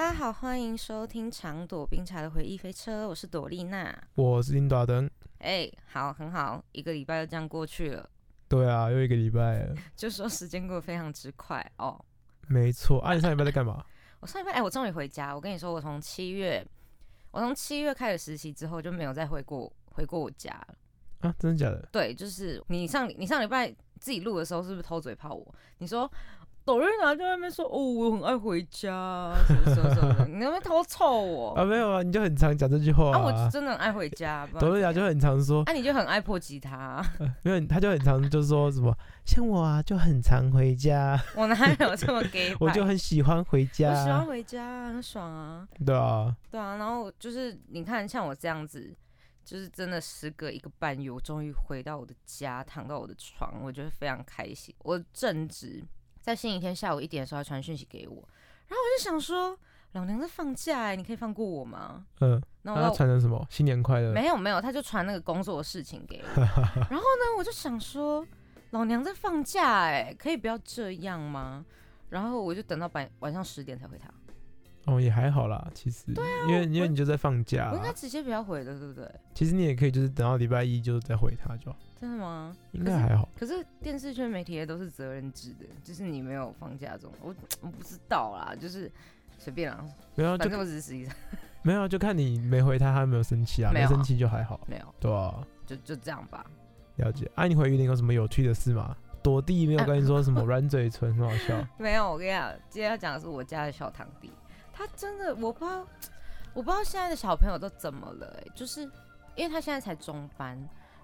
大家好，欢迎收听长朵冰茶的回忆飞车，我是朵丽娜。我是林达登。哎，好，很好，一个礼拜就这样过去了。对啊，又一个礼拜了。就说时间过得非常之快哦。没错，啊，你上礼拜在干嘛？我上礼拜，哎，我终于回家。我跟你说，我从七月，我从七月开始实习之后，就没有再回过回过我家了。啊，真的假的？对，就是你上你上礼拜自己录的时候，是不是偷嘴炮我？你说。抖音男在外面说：“哦，我很爱回家，什么什么什么，你那边偷臭我啊？没有啊，你就很常讲这句话啊。我真的很爱回家。抖音男就很常说，啊，你就很爱破吉他，因为他就很常就说什么，像我啊，就很常回家。我哪有这么给？我就很喜欢回家，我喜欢回家，很爽啊。对啊，对啊。然后就是你看，像我这样子，就是真的时隔一个半月，我终于回到我的家，躺到我的床，我觉得非常开心。我正值。在星期天下午一点的时候，他传讯息给我，然后我就想说，老娘在放假哎，你可以放过我吗？嗯，然后他传成什么？新年快乐？没有没有，他就传那个工作的事情给我。然后呢，我就想说，老娘在放假哎，可以不要这样吗？然后我就等到晚晚上十点才回他。哦，也还好啦，其实。对啊。因为因为你就在放假。我应该直接不要回的，对不对？其实你也可以，就是等到礼拜一，就是再回他就。真的吗？应该还好。可是电视圈媒体也都是责任制的，就是你没有放假这种，我我不知道啦，就是随便啦。没有，反正我只是实际上没有，就看你没回他，他有没有生气啊？没生气就还好。没有。对啊。就就这样吧。了解。哎，你回玉林有什么有趣的事吗？躲地没有跟你说什么 软嘴唇很好笑。没有，我跟你讲，今天要讲的是我家的小堂弟，他真的我不知道，我不知道现在的小朋友都怎么了，哎，就是因为他现在才中班。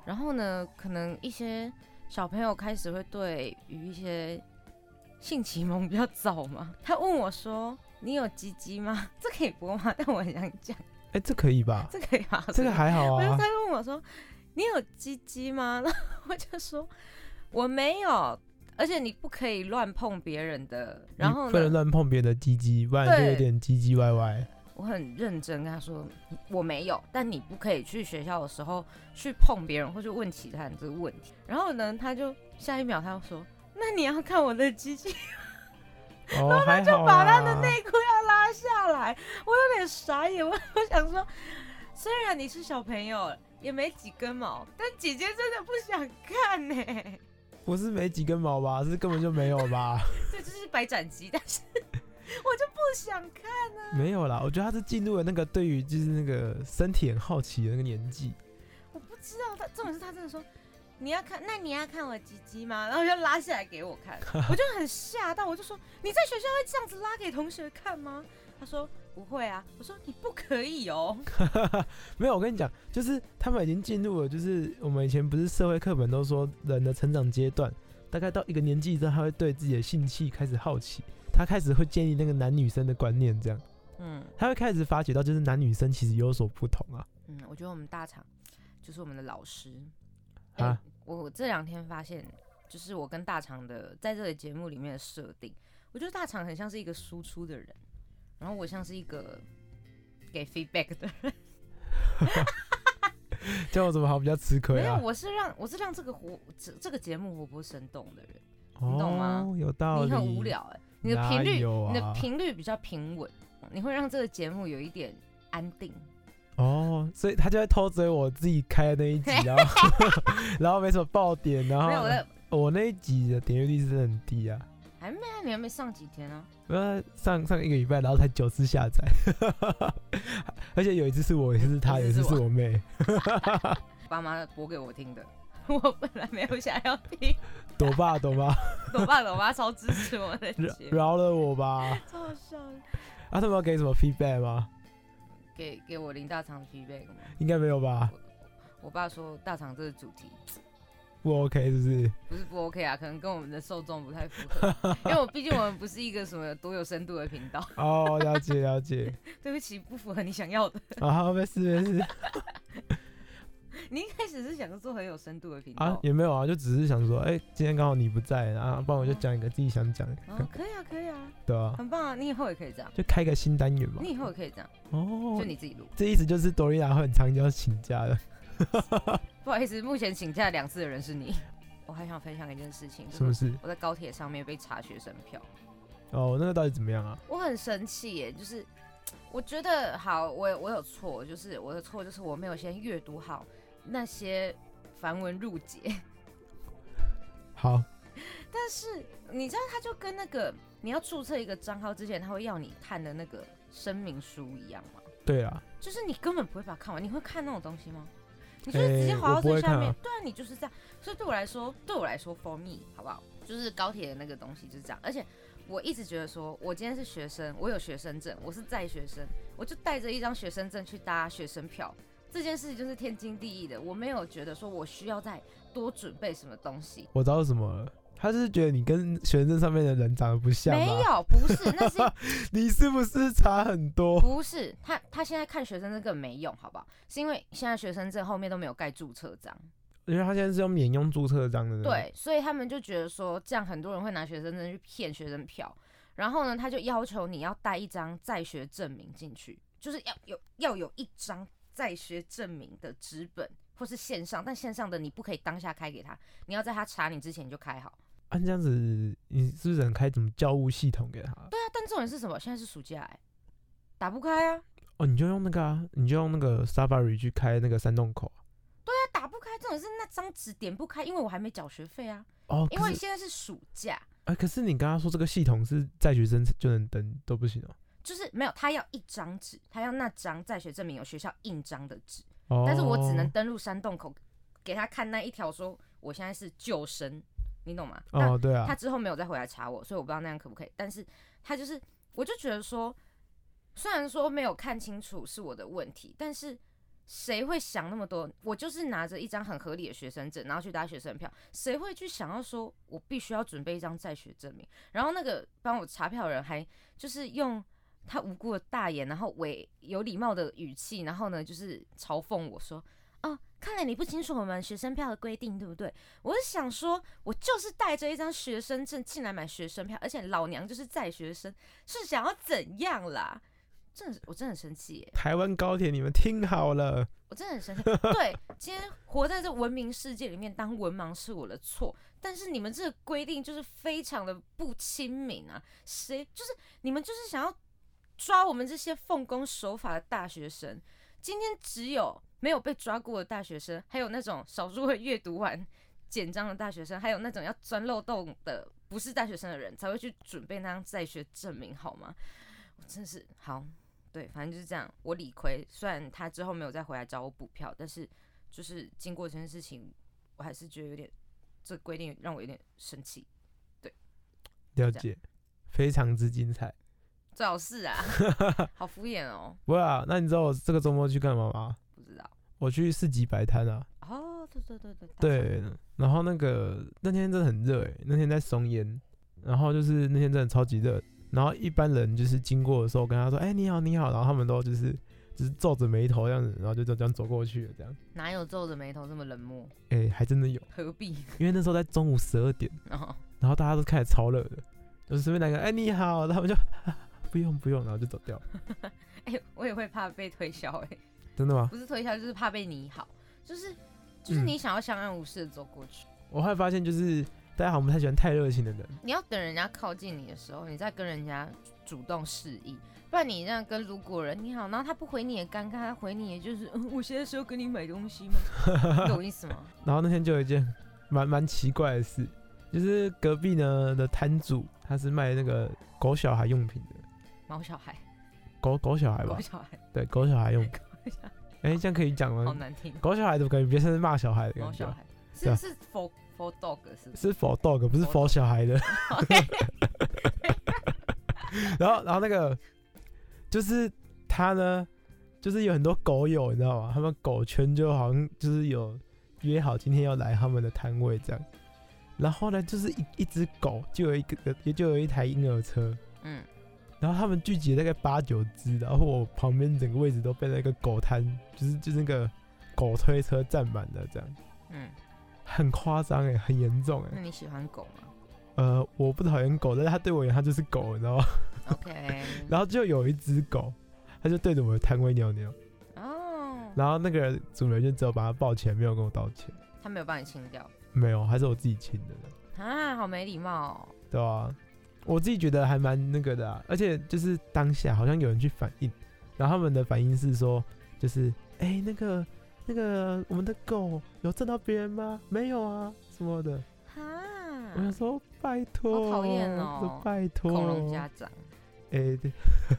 然后呢，可能一些小朋友开始会对于一些性启蒙比较早嘛。他问我说：“你有鸡鸡吗？这可以播吗？”但我很想讲，哎，这可以吧？这可以吧？这个还好啊。他问我说：“你有鸡鸡吗？”然后我就说：“我没有，而且你不可以乱碰别人的。”然后不能乱碰别人的鸡鸡，不然就有点唧唧歪歪。我很认真跟他说，我没有，但你不可以去学校的时候去碰别人或者问其他人这个问题。然后呢，他就下一秒他就说，那你要看我的机器，然后他就把他的内裤要拉下来，我有点傻眼，我我想说，虽然你是小朋友，也没几根毛，但姐姐真的不想看呢。不是没几根毛吧，是根本就没有吧？这就是白斩鸡，但是。我就不想看啊！没有啦，我觉得他是进入了那个对于就是那个身体很好奇的那个年纪。我不知道他，重点是他真的说你要看，那你要看我鸡鸡吗？然后就拉下来给我看，我就很吓到，我就说你在学校会这样子拉给同学看吗？他说不会啊，我说你不可以哦。没有，我跟你讲，就是他们已经进入了，就是我们以前不是社会课本都说人的成长阶段，大概到一个年纪之后，他会对自己的性器开始好奇。他开始会建立那个男女生的观念，这样，嗯，他会开始发觉到，就是男女生其实有所不同啊。嗯，我觉得我们大厂就是我们的老师啊。我这两天发现，就是我跟大厂的在这个节目里面的设定，我觉得大厂很像是一个输出的人，然后我像是一个给 feedback 的人。叫我怎么好比较吃亏啊？没有，我是让我是让这个活这这个节目活泼生动的人，你懂吗？有道理。你很无聊哎。你的频率，你的频率比较平稳，你会让这个节目有一点安定。哦，所以他就在偷追我自己开的那一集，然 后 然后没什么爆点，然后我那一集的点阅率是很低啊。还没啊，你还没上几天啊？呃，上上一个礼拜，然后才九次下载，而且有一次是我，一次是他，有一次是我妹。爸妈播给我听的。我本来没有想要听，朵爸朵妈，朵爸朵妈超支持我的，饶了我吧，超好笑。啊，他们要给什么 feedback 吗？给给我林大厂 feedback 吗？应该没有吧。我爸说大厂这个主题不 OK 是不是？不是不 OK 啊，可能跟我们的受众不太符合，因为我毕竟我们不是一个什么多有深度的频道。哦，了解了解。对不起，不符合你想要的。啊，没事没事。你一开始是想做很有深度的频道啊，也没有啊，就只是想说，哎、今天刚好你不在，然后不然我就讲一个自己想讲的，哦，可以啊，可以啊，对啊，很棒啊！你以后也可以这样，就开个新单元嘛你。以后也可以这样，哦就，你自己录。这意思就是多丽娜会很常就要请假的，不好意思，目前请假两次的人是你。我还想分享一件事情，就是不是？我在高铁上面被查学生票，哦，那个到底怎么样啊？我很生气耶，就是我觉得好，我我有错，就是我的错就是我没有先阅读好那些繁文缛节。好，但是你知道，他就跟那个你要注册一个账号之前，他会要你看的那个声明书一样吗？对啊，就是你根本不会把它看完，你会看那种东西吗？你就是直接滑到最下面，啊对啊，你就是这样。所以对我来说，对我来说，for me，好不好？就是高铁的那个东西就是这样。而且我一直觉得说，我今天是学生，我有学生证，我是在学生，我就带着一张学生证去搭学生票，这件事情就是天经地义的。我没有觉得说我需要再多准备什么东西。我知道什么了。他是觉得你跟学生证上面的人长得不像吗？没有，不是，那是 你是不是差很多？不是他，他现在看学生证根本没用，好不好？是因为现在学生证后面都没有盖注册章，因为他现在是用免用注册章的。对，所以他们就觉得说，这样很多人会拿学生证去骗学生票。然后呢，他就要求你要带一张在学证明进去，就是要有要有一张在学证明的纸本或是线上，但线上的你不可以当下开给他，你要在他查你之前你就开好。按、这样子，你是不是能开什么教务系统给他？对啊，但重点是什么？现在是暑假、欸，打不开啊，哦，你就用那个啊，你就用那个 Safari 去开那个山洞口啊。他打不开，重点是那张纸点不开，因为我还没缴学费啊，哦，因为现在是暑假。哎、可是你刚刚说这个系统是在学生就能登都不行哦。就是没有，他要一张纸，他要那张在学证明有学校印章的纸，哦，但是我只能登录山洞口给他看那一条，说我现在是救生，你懂吗？但哦，对啊他，之后没有再回来查我，所以我不知道那样可不可以。但是他就是，我就觉得说，虽然说没有看清楚是我的问题，但是谁会想那么多？我就是拿着一张很合理的学生证，然后去搭学生票，谁会去想要说我必须要准备一张在学证明？然后那个帮我查票的人还就是用他无辜的大眼，然后伪有礼貌的语气，然后呢就是嘲讽我说。哦，看来你不清楚我们学生票的规定，对不对？我是想说，我就是带着一张学生证进来买学生票，而且老娘就是在学生，是想要怎样啦？真的是，我真的很生气耶！台湾高铁你们听好了，我真的很生气。对，今天活在这文明世界里面当文盲是我的错，但是你们这个规定就是非常的不亲民啊！谁就是你们就是想要抓我们这些奉公守法的大学生？今天只有没有被抓过的大学生，还有那种少数会阅读完简章的大学生，还有那种要钻漏洞的不是大学生的人，才会去准备那张在学证明，好吗？我真是好。对，反正就是这样。我理亏，虽然他之后没有再回来找我补票，但是就是经过这件事情，我还是觉得有点这规定让我有点生气。对了解，非常之精彩。最好是啊，好敷衍哦，不会啊，那你知道我这个周末去干嘛吗？我去市集摆摊啊。哦，对对对对，然后那个那天真的很热诶，那天在松烟，然后就是那天真的超级热，然后一般人就是经过的时候跟他说，哎、你好你好，然后他们都就是就是皱着眉头这样子，然后就就这样走过去了这样，哪有皱着眉头这么冷漠？哎、还真的有，何必？因为那时候在中午十二点，然后然后大家都开始超热的，就是随便来个哎、你好，然后他们就不用不用，然后就走掉，哎、我也会怕被推销哎、真的吗？不是推销就是怕被你好，就是就是嗯你想要相安无事的走过去。我后来发现就是大家好像不太喜欢太热情的人，你要等人家靠近你的时候，你再跟人家主动示意，不然你这样跟路过人你好，然后他不回你也尴尬，他回你也就是、嗯、我现在是要跟你买东西吗？你懂意思吗？然后那天就有一件蛮蛮奇怪的事，就是隔壁呢的摊主他是卖那个狗小孩用品的，毛小孩，狗狗小孩吧狗，小孩，对，狗小孩用品。哎、这样可以讲吗？好难听。狗小孩的感觉，别像是骂小孩的感觉，毛小孩是是 for for dog 是不是？是 for dog 不是 for 小孩的。然后然后那个就是他呢，就是有很多狗友，你知道吗？他们狗圈就好像就是有约好今天要来他们的摊位这样。然后呢，就是一一只狗，就有一个，也就有一台婴儿车，嗯，然后他们聚集了大概八九只，然后我旁边整个位置都被那个狗摊，就是就是那个狗推车占满了，这样嗯，很夸张哎，很严重哎。那你喜欢狗吗呃，我不讨厌狗，但是它对我而言，它就是狗，你知道吗？？OK，然后就有一只狗，它就对着我的摊位尿尿，哦，然后那个主人就只有把它抱起来，没有跟我道歉，他没有帮你清掉没有，还是我自己清的呢，啊，好没礼貌哦。对吧、我自己觉得还蛮那个的、啊，而且就是当下好像有人去反映，然后他们的反应是说，就是哎、那个那个我们的狗有震到别人吗？没有啊，什么的。我想，说拜托，好讨厌哦拜托，恐龙家长，哎、对，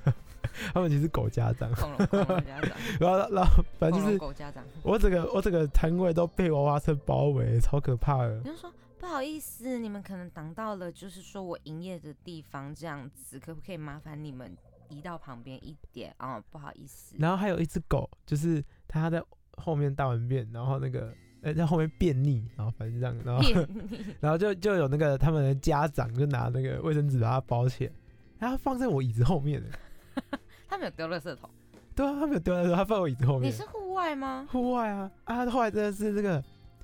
他们其实是狗家长，恐龙家长，然后然后反正就是狗家长。我整个我整个摊位都被娃娃车包围，超可怕的你。就说不好意思，你们可能挡到了，就是说我营业的地方这样子，可不可以麻烦你们移到旁边一点啊、不好意思。然后还有一只狗，就是它在后面大完便，然后那个呃 在后面便秘，然后反正这样，然后 然后就就有那个他们的家长就拿那个卫生纸把它包起来，然后放在我椅子后面的。他们有丢垃圾桶，对啊，他没有丢垃圾桶，他放我椅子后面。你是户外吗？户外啊啊！后来真的是这个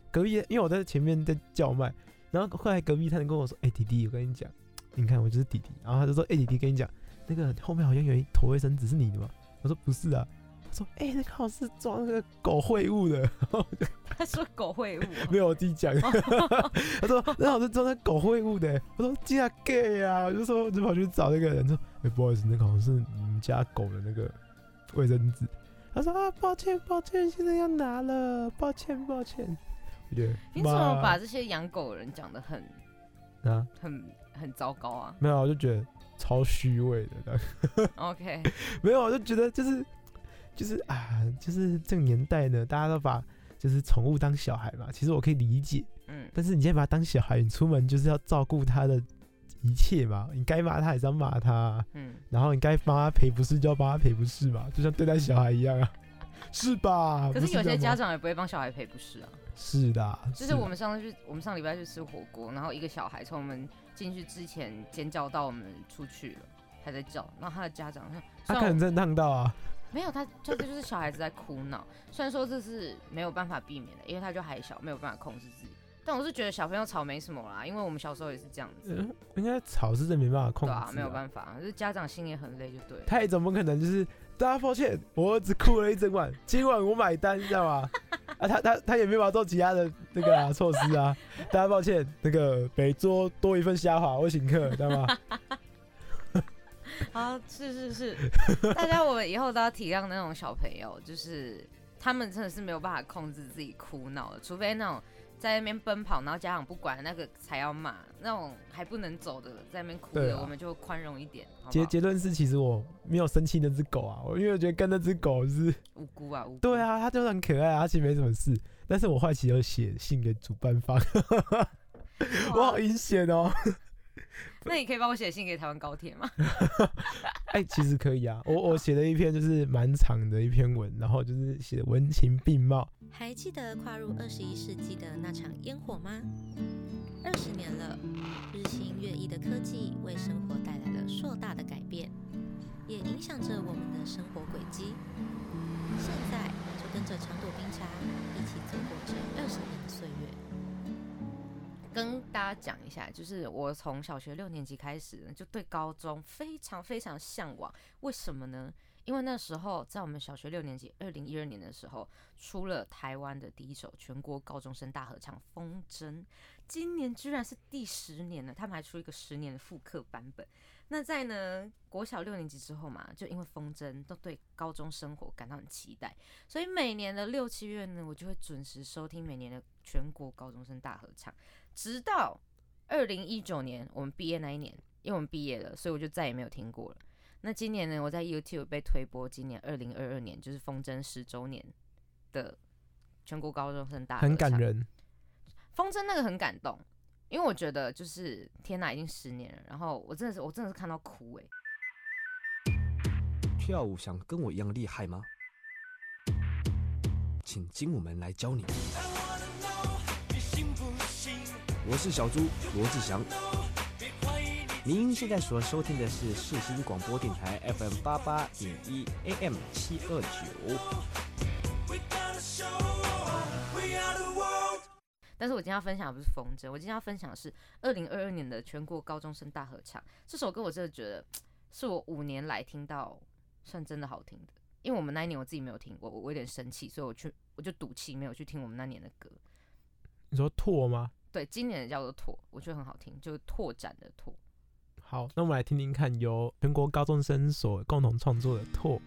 隔壁，因为我在前面在叫卖，然后后来隔壁他能跟我说：“哎、弟弟，我跟你讲，你看我就是弟弟。”然后他就说：“哎、弟弟，跟你讲，那个后面好像有一坨卫生纸是你的吗？”我说：“不是啊。”他说：“哎、那个好像是装那个狗秽物的。”他说狗秽物哦、没有我自己讲。他说：“那好像是装那狗秽物的。”我说：“竟然 gay 啊！”我就说我就跑去找那个人说：“哎、不好意思，那个好像是你们家狗的那个卫生纸。”他说：“啊，抱歉，抱歉，现在要拿了，抱歉，抱歉。”我觉得你怎么把这些养狗的人讲的很啊？很很糟糕啊没有，我就觉得超虚伪的。OK，没有，我就觉得就是就是啊，就是这个年代呢，大家都把就是宠物当小孩嘛。其实我可以理解，嗯，但是你现在把它当小孩，你出门就是要照顾它的一切嘛。你该骂他还是要骂他啊，嗯，然后你该帮他赔不是就要帮他赔不是嘛，就像对待小孩一样啊，是吧？可是有些家长也不会帮小孩赔不是啊。是的，就是我们上次去，我们上礼拜去吃火锅，然后一个小孩从我们进去之前尖叫到我们出去了，还在叫，然后他的家长说，他可能真烫到啊，没有他，这这就是小孩子在哭闹。虽然说这是没有办法避免的，因为他就还小，没有办法控制自己。但我是觉得小朋友吵没什么啦，因为我们小时候也是这样子，嗯，应该吵是真没办法控制、对啊，没有办法，就是家长心也很累，就对了。他也怎么可能就是大家抱歉，我儿子哭了一整晚，今晚我买单，你知道吗？啊，他他他也没办法做其他的那个啊 措施啊，大家抱歉，那个每桌多一份虾滑，我请客，知道吗？好，是是是，大家我们以后都要体谅那种小朋友，就是他们真的是没有办法控制自己哭闹的，除非那种在那边奔跑，然后家长不管那个才要骂，那种还不能走的在那边哭的，啊我们就宽容一点，结？结论是，其实我没有生气那只狗啊，我因为我觉得跟那只狗是，无辜啊，无辜。对，啊，它就很可爱啊，它其实没什么事，但是我后来其实有写信给主办方，我好阴险哦。那你可以帮我写信给台湾高铁吗？哎、其实可以啊，我我写了一篇就是蛮长的一篇文，然后就是写得文情并茂，还记得跨入二十一世纪的那场烟火吗？二十年了，日新月异的科技为生活带来了硕大的改变，也影响着我们的生活轨迹。现在就跟着长朵冰茶一起走过这二十年的岁月。跟大家讲一下，就是我从小学六年级开始呢，就对高中非常非常向往。为什么呢？因为那时候在我们小学六年级，二零一二年的时候，出了台湾的第一首全国高中生大合唱《风筝》，今年居然是第十年了，他们还出一个十年的复刻版本。那在呢国小六年级之后嘛，就因为风筝都对高中生活感到很期待，所以每年的六七月呢，我就会准时收听每年的全国高中生大合唱。直到二零一九年我们毕业那一年，因为我们毕业了，所以我就再也没有听过了。那今年呢，我在 YouTube 被推播，今年二零二二年就是风筝十周年的全国高中生大很感。人。风筝那个很感动，因为我觉得就是天哪，已经十年了，然后我真的是我真的是看到哭哎、跳舞想跟我一样厉害吗？请精武门来教你。我是小猪罗志祥。您现在所收听的是世新广播电台 FM 八八点一 AM 七二九。但是我今天要分享的不是风筝，我今天要分享的是二零二二年的全国高中生大合唱。这首歌我真的觉得是我五年来听到算真的好听的，因为我们那一年我自己没有听过，我我有点生气，所以我去我就赌气没有去听我们那年的歌。你说拓吗？对，今年的叫做拓，我觉得很好听，就是拓展的拓。好，那我们来听听看，由全国高中生所共同创作的《拓》。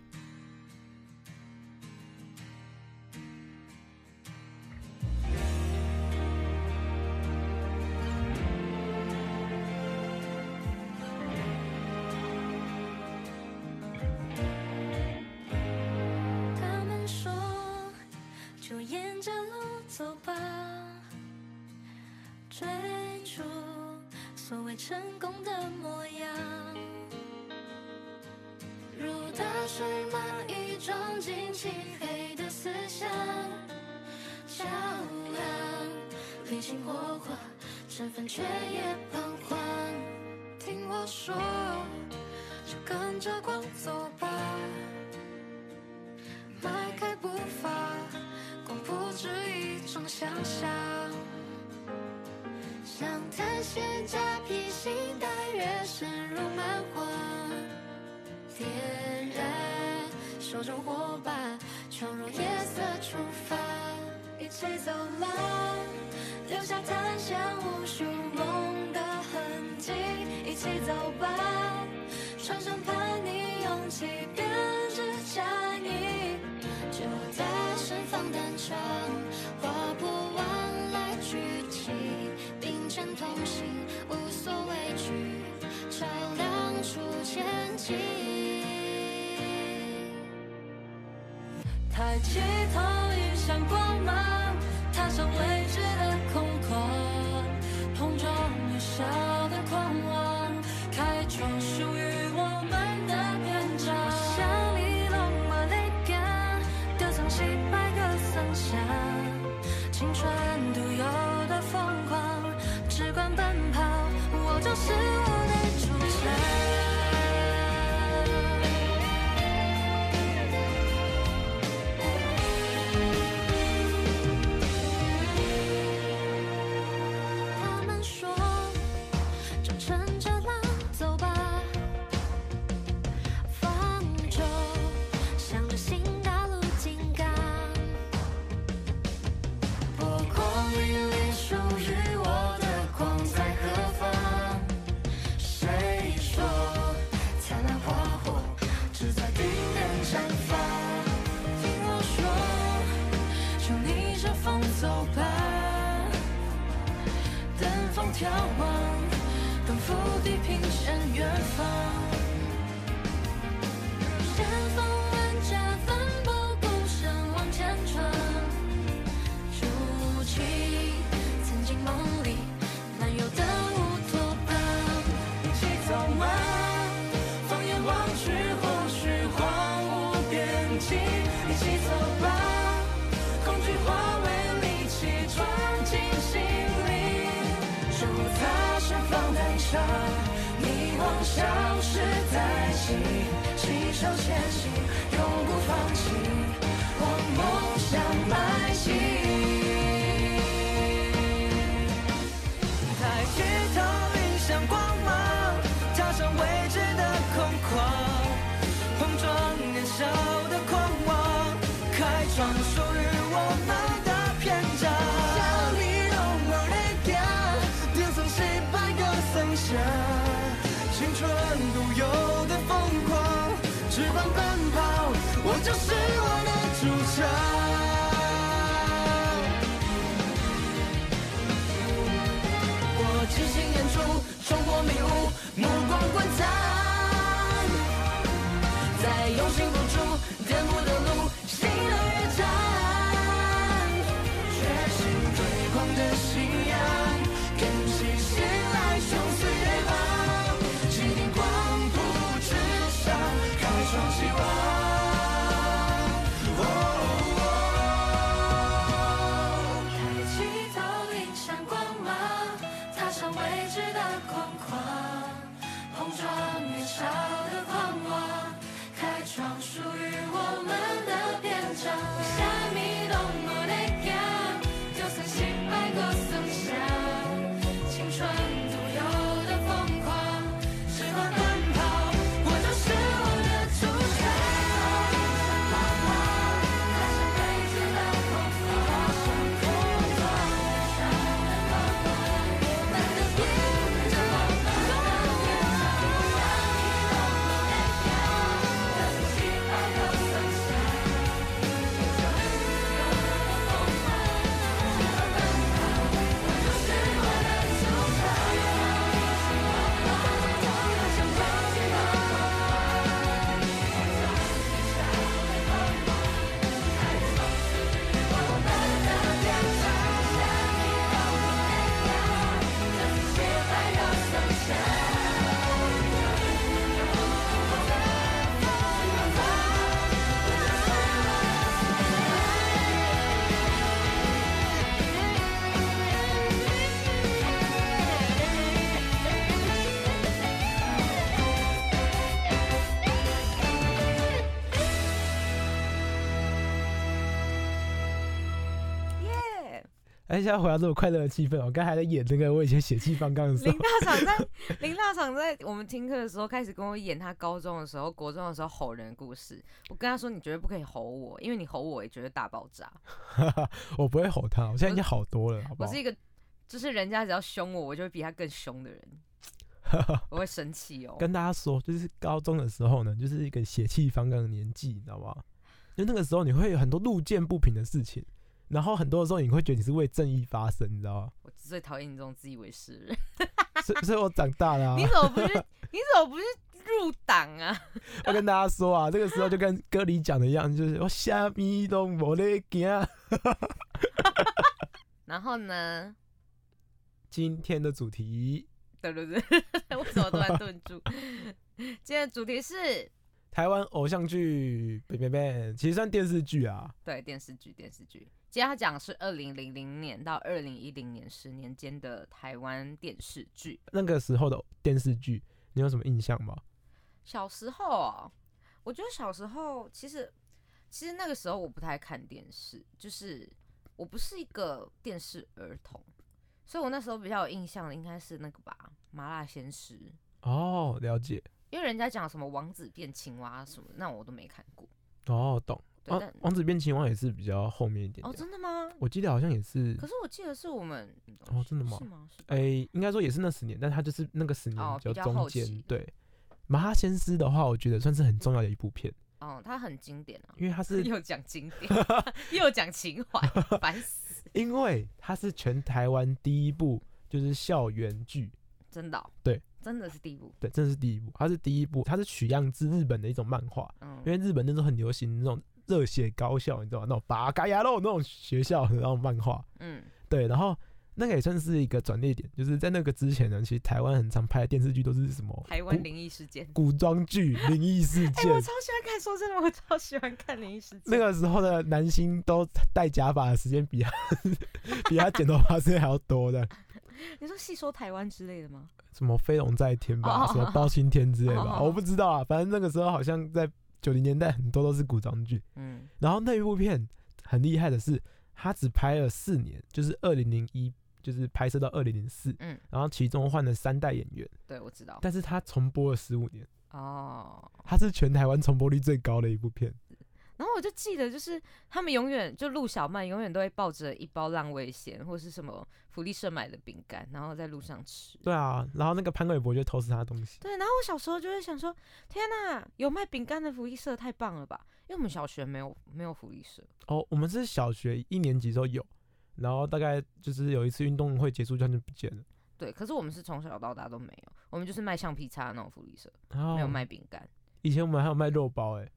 起走吗？留下探险无数梦的痕迹，一起走吧，穿上叛逆勇气编织佳音，就大声放胆唱，划破万籁俱寂，并肩同行，无所畏惧，照亮出前进。抬起头，迎向光芒，踏上未知的空旷，碰撞与伤眺望，奔赴地平线远方。放胆唱，迷惘消失殆尽，携手前行，永不放弃，往梦想迈进。就是我的主场。我即兴演出，冲破迷雾，目光观察，time. 哎，现在回到这么快乐的气氛，我刚才还在演那个我以前血气方刚的时候林，大厂在林大厂在 我们听课的时候开始跟我演他高中的时候、国中的时候吼人的故事。我跟他说：“你绝对不可以吼我，因为你吼我也绝对大爆炸。我不会吼他，我现在已经好多了，好不好我是？一个，就是人家只要凶我，我就会比他更凶的人，我会生气哦。跟大家说，就是高中的时候呢，就是一个血气方刚的年纪，你知道吗？就那个时候你会有很多路见不平的事情，然后很多的时候你会觉得你是为正义发声，你知道吗？我最讨厌你这种自以为是的人。所以所以我长大了、啊 你，怎么不是？你怎么不是入党啊？我跟大家说啊，这个时候就跟歌里讲的一样，就是我虾米都没得惊。然后呢？今天的主题，对对对，为什么突然顿住？今天的主题是台湾偶像剧，别别别，其实算电视剧啊。对电视剧，电视剧。今天要讲的是二零零零年到二零一零年十年间的台湾电视剧。那个时候的电视剧，你有什么印象吗？小时候哦，我觉得小时候其实其实那个时候我不太看电视，就是我不是一个电视儿童，所以我那时候比较有印象的应该是那个吧，《麻辣鲜师》，哦，了解。因为人家讲什么王子变青蛙什么，那我都没看过。哦，懂。对，王但王子变青蛙也是比较后面一点哦，真的吗？我记得好像也是可，是我记得是我们哦真的吗是吗？是吧诶、应该说也是那十年，但它就是那个十年哦比较中间。对，麻哈先师的话，我觉得算是很重要的一部片，哦，它很经典啊，因为它是又讲经典，又讲情怀，烦死，因为它是全台湾第一部就是校园剧，真的哦、对，真的是第一部，对，真的是第一部，它是第一部，它是取样自日本的一种漫画，嗯因为日本那时候很流行那种热血高校，你知道吗？那种八嘎牙肉那种学校的那种漫画，嗯，对，然后那个也算是一个转捩点，就是在那个之前呢，其实台湾很常拍的电视剧都是什么台湾灵异事件。古装剧、灵异事件哎、件，我超喜欢看，说真的，我超喜欢看灵异事件。那个时候的男星都戴假发的时间比他 比他剪头发时间还要多的，你说细说台湾之类的吗？什么飞龙在天吧，哦什么包青天之类的我不知道啊，反正那个时候好像在九零年代很多都是古装剧，嗯，然后那一部片很厉害的是，他只拍了四年，就是二零零一。就是拍摄到二零零四，嗯然后其中换了三代演员，对，我知道。但是他重播了十五年，哦，他是全台湾重播率最高的一部片。然后我就记得，就是他们永远就陆小曼永远都会抱着一包浪味仙或是什么福利社买的饼干，然后在路上吃。对啊，然后那个潘玮柏就偷吃他的东西。对，然后我小时候就会想说，天呐，有卖饼干的福利社太棒了吧？因为我们小学没有没有福利社。哦，我们是小学一年级的时候有，然后大概就是有一次运动会结束，它就不见了。对，可是我们是从小到大都没有，我们就是卖橡皮擦那种福利社，没有卖饼干。以前我们还有卖肉包哎、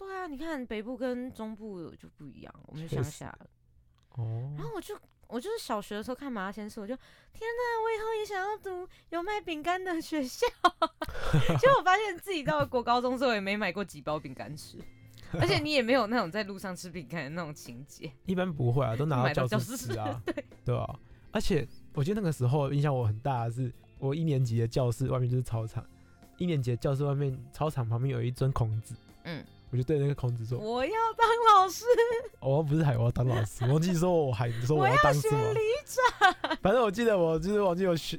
对啊，你看北部跟中部就不一样，我们就乡下了。哦然，后我就我就是小学的时候看《麻辣鲜师》，我就天哪，我以后也想要读有卖饼干的学校。结果我发现自己到了国高中之后，也没买过几包饼干吃，而且你也没有那种在路上吃饼干的那种情节。一般不会啊，都拿买到到教教室室吃啊，对啊。而且我记得那个时候印象我很大的是，我一年级的教室外面就是操场，一年级的教室外面操场旁边有一尊孔子，嗯，我就对那个孔子说，我要当老师，哦我不是海，我要当老师，我忘记说我海说我要当什么，选里长，反正我记得我就是忘记有选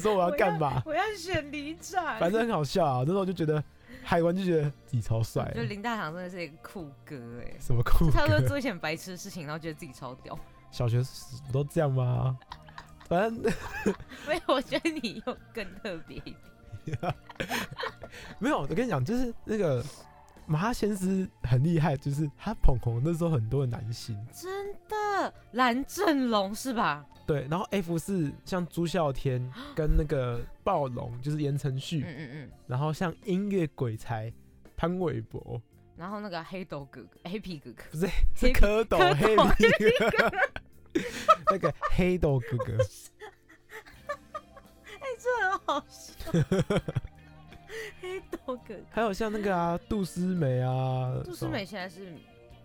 说我要干嘛，我要选里长。反正很好笑啊。那时候我就觉得海文就觉得自己超帅就，林大堂真的是一个酷哥哎、什么酷他会哥，做一些很白痴的事情，然后觉得自己超屌。小学时不都这样吗？反正 所以我觉得你又更特别一点。没有，我跟你讲，就是那个马哈先师很厉害，就是他捧红那时候很多的男星，真的，蓝正龙是吧？对，然后 F 是像朱孝天跟那个暴龙，就是言承旭，嗯嗯嗯。然后像音乐鬼才潘玮柏，然后那个黑豆哥哥、黑皮哥哥，不是是蝌蚪蝌黑蚪皮哥，那个黑豆哥哥，哎、这很好笑。还有像那个啊 杜思美啊，杜诗什么美现在是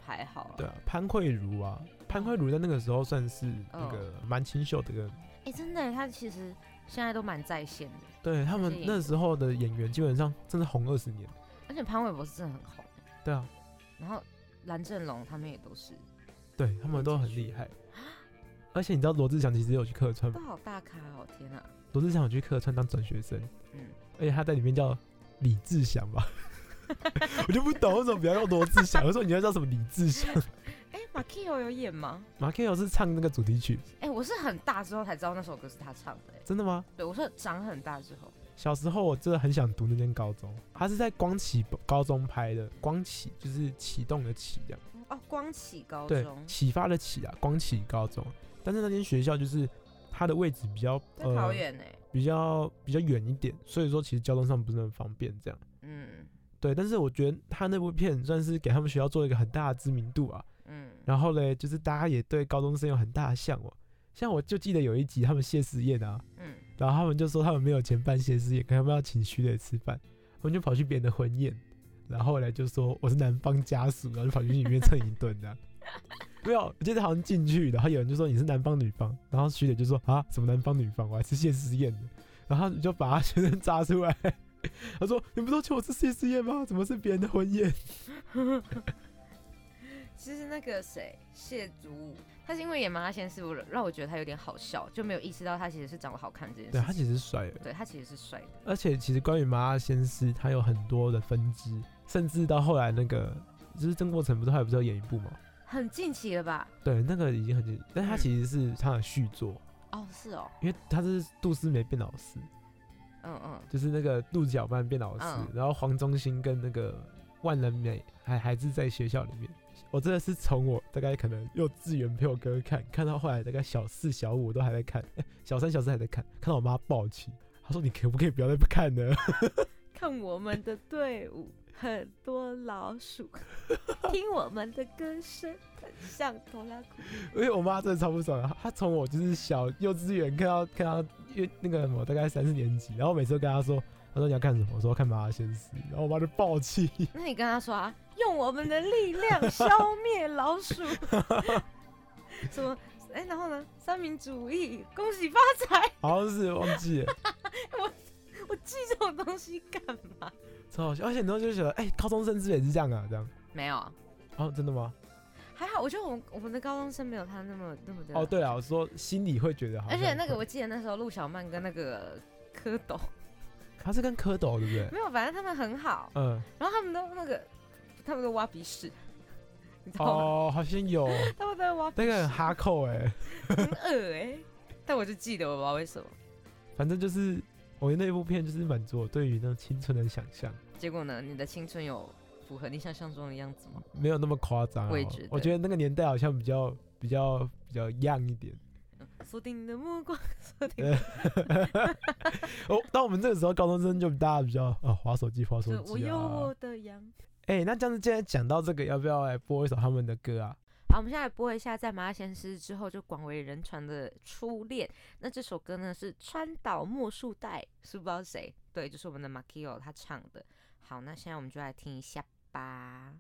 还好、啊。对啊，潘慧茹啊，潘慧茹在那个时候算是那哦个蛮清秀的一个，哎、真的，她其实现在都蛮在线的，对他们那时候的演员基本上真的红二十年，而且潘玮柏是真的很红。对啊，然后蓝正龙他们也都是，对他们都很厉害。而且你知道罗志祥其实有去客串吗都？好大咖哦！罗志祥有去客串当转学生，嗯，而且他在里面叫李志祥吧。我就不懂为什么不要用罗志祥，我说你要叫什么李志祥？哎，马 i o 有演吗？马有是唱那个主题曲，哎，我是很大之后才知道那首歌是他唱的。哎，真的吗？对，我是长很大之后。小时候我真的很想读那间高中，他是在光启高中拍的，光启就是启动的启这样。哦，光启高对中，启发的启啊，光启高中。但是那间学校就是它的位置比较在桃园呢。比较比较远一点，所以说其实交通上不是很方便这样。嗯对，但是我觉得他那部片算是给他们学校做了一个很大的知名度啊。嗯，然后嘞，就是大家也对高中生有很大的向往。像我就记得有一集他们谢师宴啊，嗯，然后他们就说他们没有钱办谢师宴，可他们要请徐磊吃饭，他们就跑去别人的婚宴，然后后来就说我是男方家属，然后就跑去里面蹭一顿这样。没有，我记得好像进去，然后有人就说你是男方女方，然后徐姐就说啊什么男方女方，我还是谢师宴的，然后你就把他学生扎出来，他说你不都请我吃谢师宴吗？怎么是别人的婚宴？其实那个谁谢祖武，他是因为演《麻辣鲜师》，我让我觉得他有点好笑，就没有意识到他其实是长得好看这件事。对他其实是帅的，对他其实是帅的。而且其实关于麻辣鲜师，他有很多的分支，甚至到后来那个就是曾国成不是还不是要演一部吗？很近期了吧？对，那个已经很近，但他其实是他的续作，哦，是哦，因为他是杜思梅变老师，嗯嗯，就是那个杜小曼变老师，嗯。然后黄宗兴跟那个万人美还还是在学校里面。我真的是从我大概可能幼稚园陪我哥看，看到后来大概小四、小五都还在看，哎 小三、小四还在看，看到我妈抱起，她说：“你可不可以不要再看呢？” 看我们的队伍很多老鼠，听我们的歌声很像拖拉库。因为我妈真的超不爽的，她从我就是小幼稚园看到看到因为那个什么大概三四年级，然后每次都跟她说，她说你要看什么，我说看麻辣鲜师，然后我妈就暴气，那你跟她说啊，用我们的力量消灭老鼠。什么？哎、然后呢？三民主义，恭喜发财！好像是忘记了，我记这种东西干嘛？超好笑，而且你都就觉得，哎、高中生资源是这样啊？这样，没有啊，哦，真的吗？还好，我觉得我们我们的高中生没有他那么那么的。哦，对啊，我说心里会觉得好，而且那个我记得那时候陆小曼跟那个蝌蚪他是跟蝌蚪对不对？没有，反正他们很好，嗯，然后他们都那个他们都挖鼻屎，你知道吗？哦，好像有他们都在挖鼻那，个很哈扣哎、很恶哎、但我就记得，我不知道为什么。反正就是我觉得那部片就是满足我对于那种青春的想象。结果呢，你的青春有符合你想象中的样子吗？没有那么夸张、哦我也觉得。我觉得那个年代好像比较比较比较 young 一点。锁定你的目光，锁定呃哦，到我们这个时候，高中生就大家比较啊，划手机，划手机啊我有啊我。的羊。哎、那这样子，既然讲到这个，要不要来播一首他们的歌啊？好，我们现在播一下在麻辣鲜师之后就广为人传的《初恋》。那这首歌呢是川岛茉树代，是不知道谁？对，就是我们的 Makio 他唱的。好，那现在我们就来听一下吧。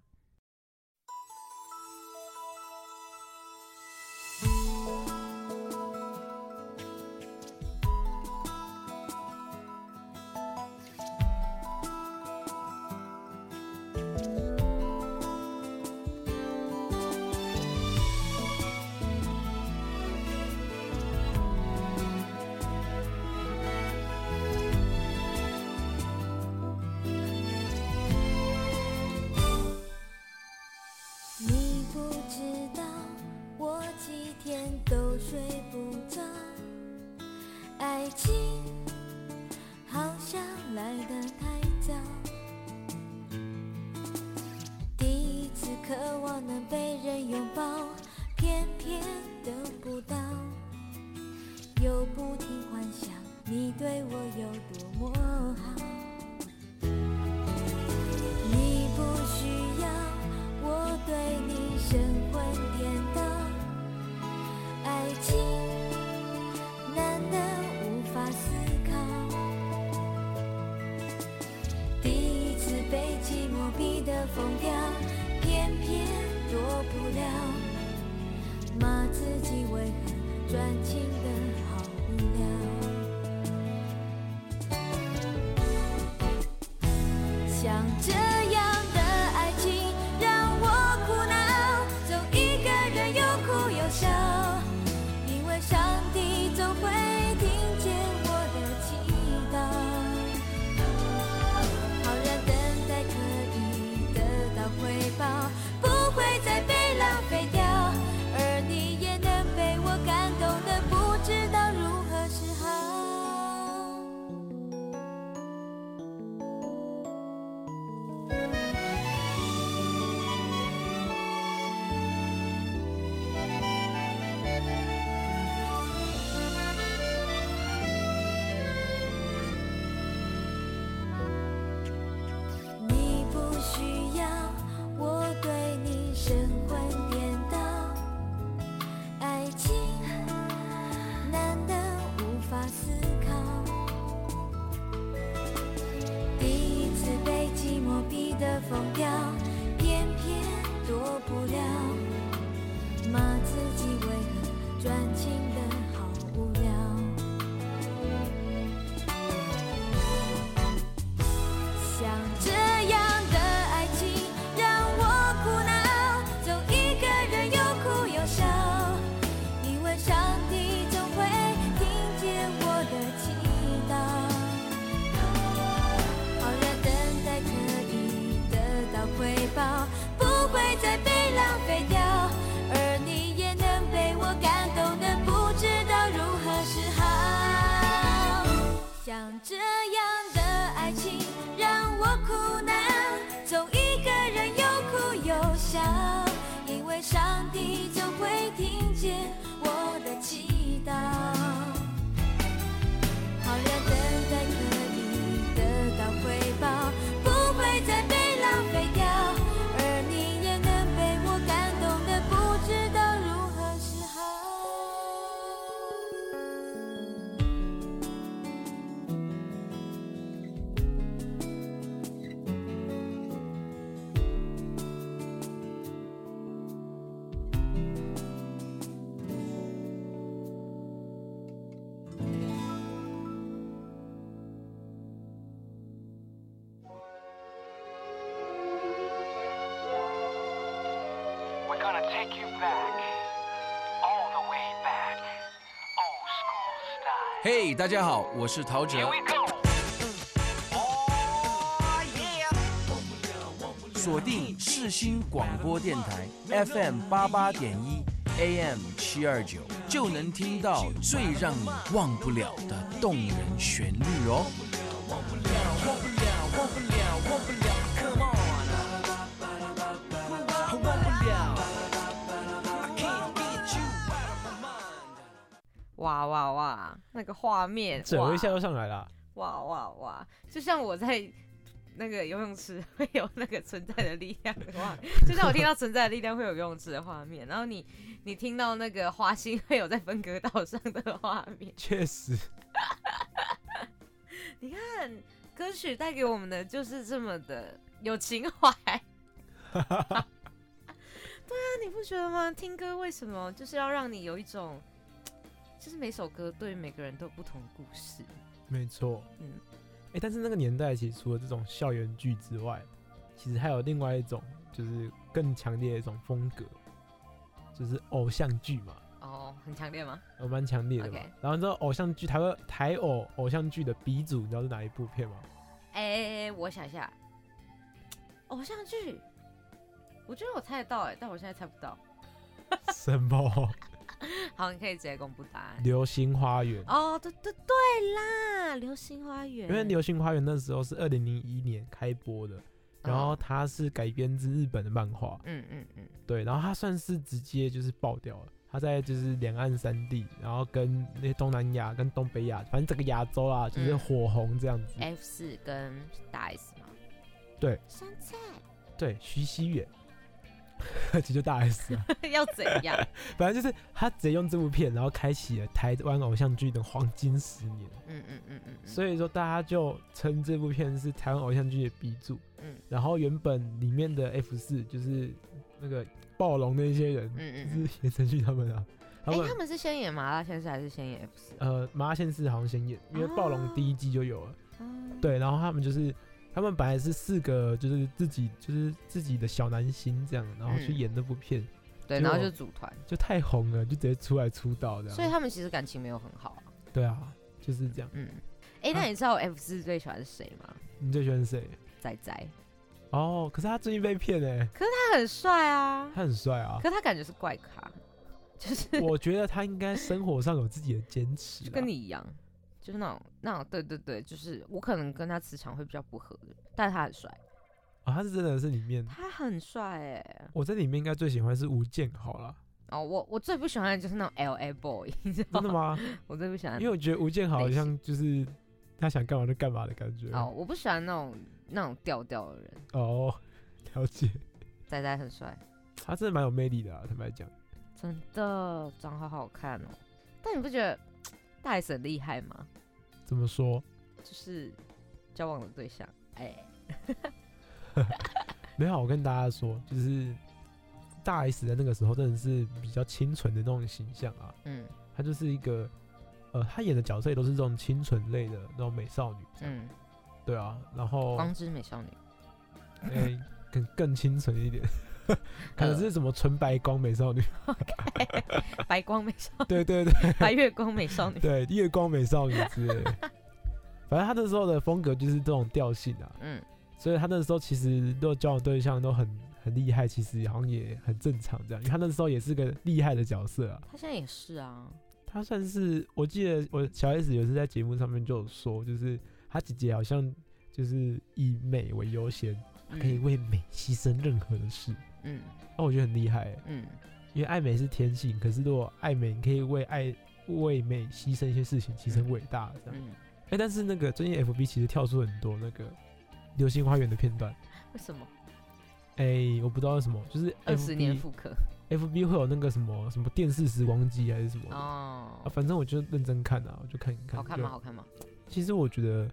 嘿大家好，我是陶喆. Oh. 锁定世新广播电台 FM 八八点一 AM 七二九，就能听到最让你忘不了的动人旋律哦。那个画面，折一下哇就上来了。哇哇哇！就像我在那个游泳池会有那个存在的力量的话，就像我听到存在的力量会有游泳池的画面，然后你你听到那个花心会有在分隔岛上的画面。确实，你看歌曲带给我们的就是这么的有情怀。对啊，你不觉得吗？听歌为什么就是要让你有一种，就是每首歌对于每个人都有不同的故事。没错。嗯，哎、但是那个年代其实除了这种校园剧之外，其实还有另外一种就是更强烈的一种风格，就是偶像剧嘛，哦，很强烈吗？呃，蛮强烈的然后你知道偶像剧台湾台偶偶像剧的鼻祖，你知道是哪一部片吗？哎、我想一下，偶像剧，我觉得我猜得到哎、但我现在猜不到。什么？好，你可以直接公布答案。流星花园。哦，对对对啦，《流星花园》。因为《流星花园》那时候是二零零一年开播的，然后哦它是改编自日本的漫画，嗯嗯嗯，对，然后它算是直接就是爆掉了。它在就是两岸三地，然后跟那些东南亚跟东北亚，反正整个亚洲啊，就是嗯火红这样子。F 四跟大 S 嘛。对，山菜对，徐熙媛，其实就大 S 啊，要怎样？反正就是他直接用这部片，然后开启了台湾偶像剧的黄金十年。嗯嗯嗯嗯嗯。所以说大家就称这部片是台湾偶像剧的鼻祖。嗯然后原本里面的 F 四就是那个暴龙那些人，嗯嗯是言承旭他们啊，他哎、们、他们是先演麻辣鲜师还是先演 F 四？呃麻辣鲜师好像先演，因为暴龙哦第一季就有了，嗯，对，然后他们就是他们本来是四个就是自己就是自己的小男星这样，然后去嗯演那部片，对，然后就组团，就太红了，就直接出来出道这样。所以他们其实感情没有很好啊。对啊，就是这样。嗯，哎、那你知道 F 四最喜欢谁吗？你最喜欢谁？仔仔，哦，可是他最近被骗哎、可是他很帅啊，他很帅啊可。是他感觉是怪咖，就是我觉得他应该生活上有自己的坚持就，跟你一样，就是那种那种，对对对，就是我可能跟他磁场会比较不合的，但是他很帅，啊、他是真的是里面，他很帅哎。我在里面应该最喜欢是吴建豪啦，哦，我我最不喜欢的就是那种 L A boy，你知道真的？吗？我最不喜欢，因为我觉得吴建豪好像就是他想干嘛就干嘛的感觉。哦，我不喜欢那种那种调调的人。哦，了解，仔仔很帅，他真的蛮有魅力的啊，坦白讲。真的长好好看哦。但你不觉得大 S 很厉害吗？怎么说？就是交往的对象，哎、没有，我跟大家说，就是大 S 在那个时候真的是比较清纯的那种形象啊，嗯。她就是一个，呃，她演的角色也都是这种清纯类的那种美少女，嗯，对啊，然后光之美少女，哎、更更清纯一点，可能是什么纯白光美少女，白光美少女，对对对白月光美少女。对，月光美少女之类的。反正他那时候的风格就是这种调性啊，嗯，所以他那时候其实都交往对象都很很厉害，其实好像也很正常这样，因为她那时候也是个厉害的角色啊。他现在也是啊。他算是，我记得我小 S 有一次在节目上面就有说，就是他姐姐好像就是以美为优先，她可以为美牺牲任何的事。嗯那我觉得很厉害欸，嗯因为爱美是天性，可是如果爱美，你可以为爱为美牺牲一些事情，其实很伟大这样。嗯，哎、但是那个最近 FB 其实跳出很多那个《流星花园》的片段，为什么哎、我不知道为什么，就是二十年复刻？FB 会有那个什么什么电视时光机还是什么哦啊，，反正我就认真看啊，我就看一看。好看吗？好看吗？其实我觉得，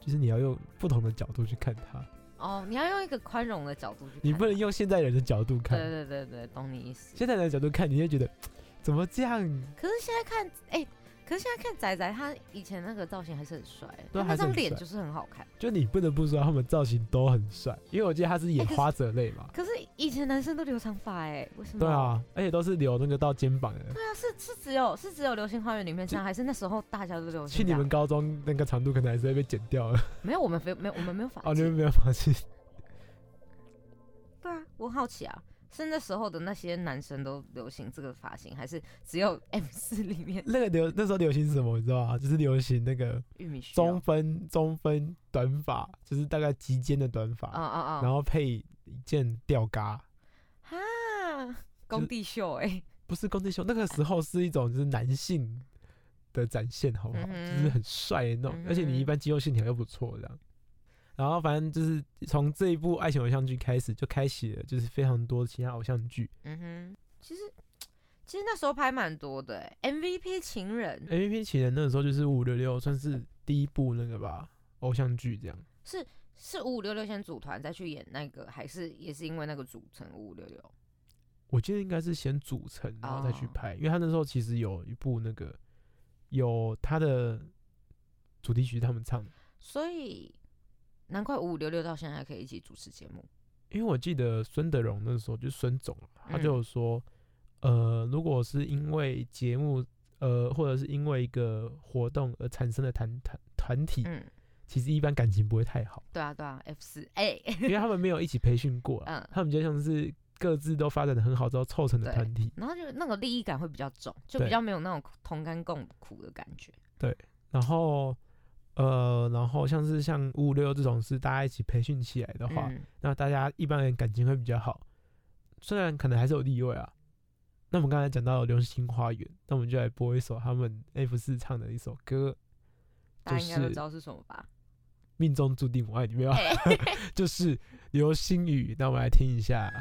就是你要用不同的角度去看它，哦，你要用一个宽容的角度去看，你不能用现代人的角度看。对对对对，懂你意思。现代人的角度看，你就觉得 怎么这样？可是现在看，哎、可是现在看仔仔，他以前那个造型还是很帅，对他那张脸就是很好看。就你不得不说他们造型都很帅，因为我记得他是演花泽类嘛。可是以前男生都留长发，哎，为什么？对，啊，而且都是留那个到肩膀的。对啊，是是只有是只有《流星花园》里面这样，还是那时候大家都流行去你们高中那个长度可能还是会被剪掉了。没有，我们没有没有我们没有发哦，你们髻。没有发现？对啊，我好奇啊，是那时候的那些男生都流行这个发型，还是只有 M 四里面那个流那时候流行什么，你知道吗？就是流行那个玉米须哦？中分中分短发，就是大概及肩的短发，啊啊啊！然后配一件吊嘎。哈，工地秀哎、不是工地秀，那个时候是一种就是男性的展现，好不好？嗯哼就是很帅的那种，而且你一般肌肉线条又不错，这样。然后反正就是从这一部爱情偶像剧开始，就开启了就是非常多其他偶像剧。嗯哼，其实其实那时候拍蛮多的、欸、，MVP 情人 MVP 情人那个时候就是五五六六，算是第一部那个吧，偶像剧这样。是是五五六六先组团再去演那个，还是也是因为那个组成五五六六？我记得应该是先组成，然后再去哦拍，因为他那时候其实有一部那个有他的主题曲是他们唱的，所以难怪五五六六到现在还可以一起主持节目。因为我记得孙德荣那时候就是孙总啊，他就说，呃，如果是因为节目，呃，或者是因为一个活动而产生的团团团体，嗯，其实一般感情不会太好，对啊对啊，F 四哎，因为他们没有一起培训过啊，嗯。他们就像是各自都发展的很好之后凑成的团体，然后就那个利益感会比较重，就比较没有那种同甘共苦的感觉。对。然后。呃，然后像是像五五六这种是大家一起培训起来的话，嗯，那大家一般人感情会比较好，虽然可能还是有例外啊。那我们刚才讲到《流星花园》，那我们就来播一首他们 F 四唱的一首歌，大就是家应该都知道是什么吧？命中注定我爱你，没有 就是流星雨。那我们来听一下。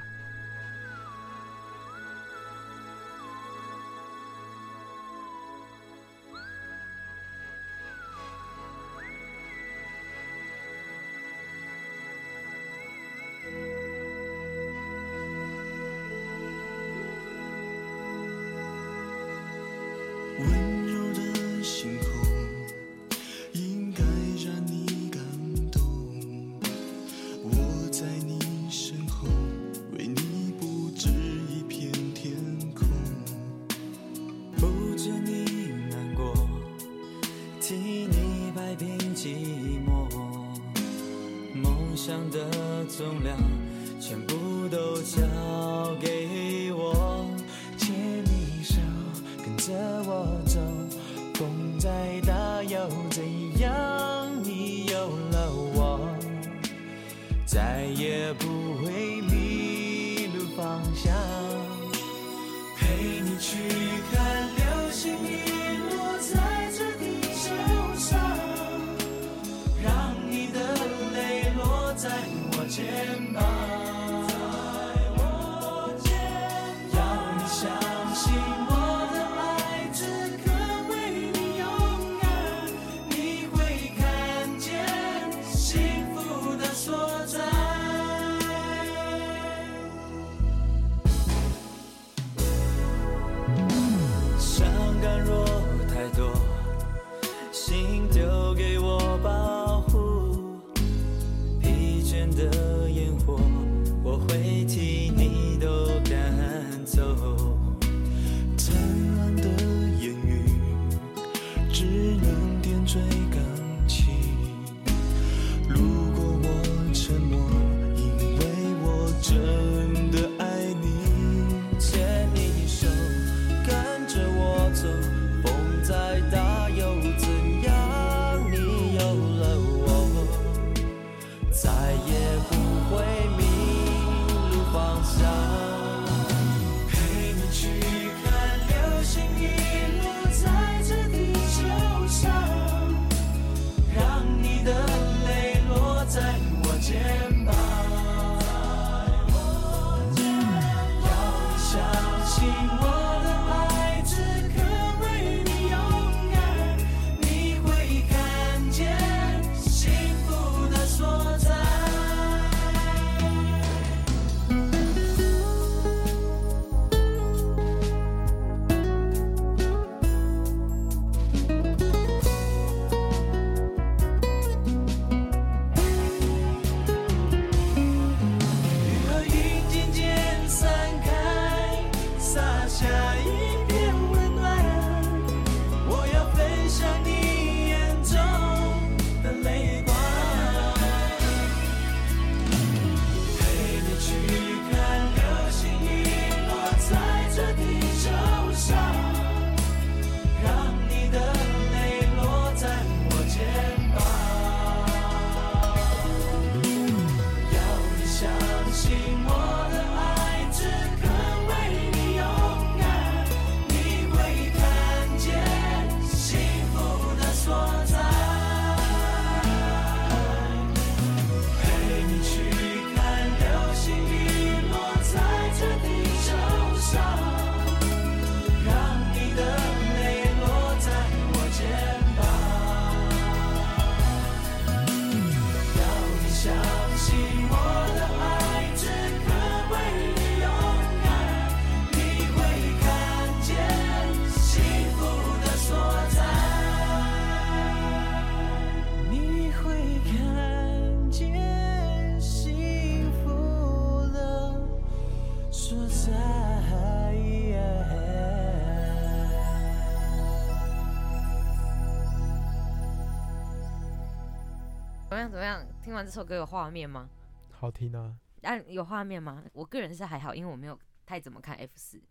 这首歌有画面吗？好听啊，啊，有画面吗？我个人是还好，因为我没有太怎么看 F 四哦，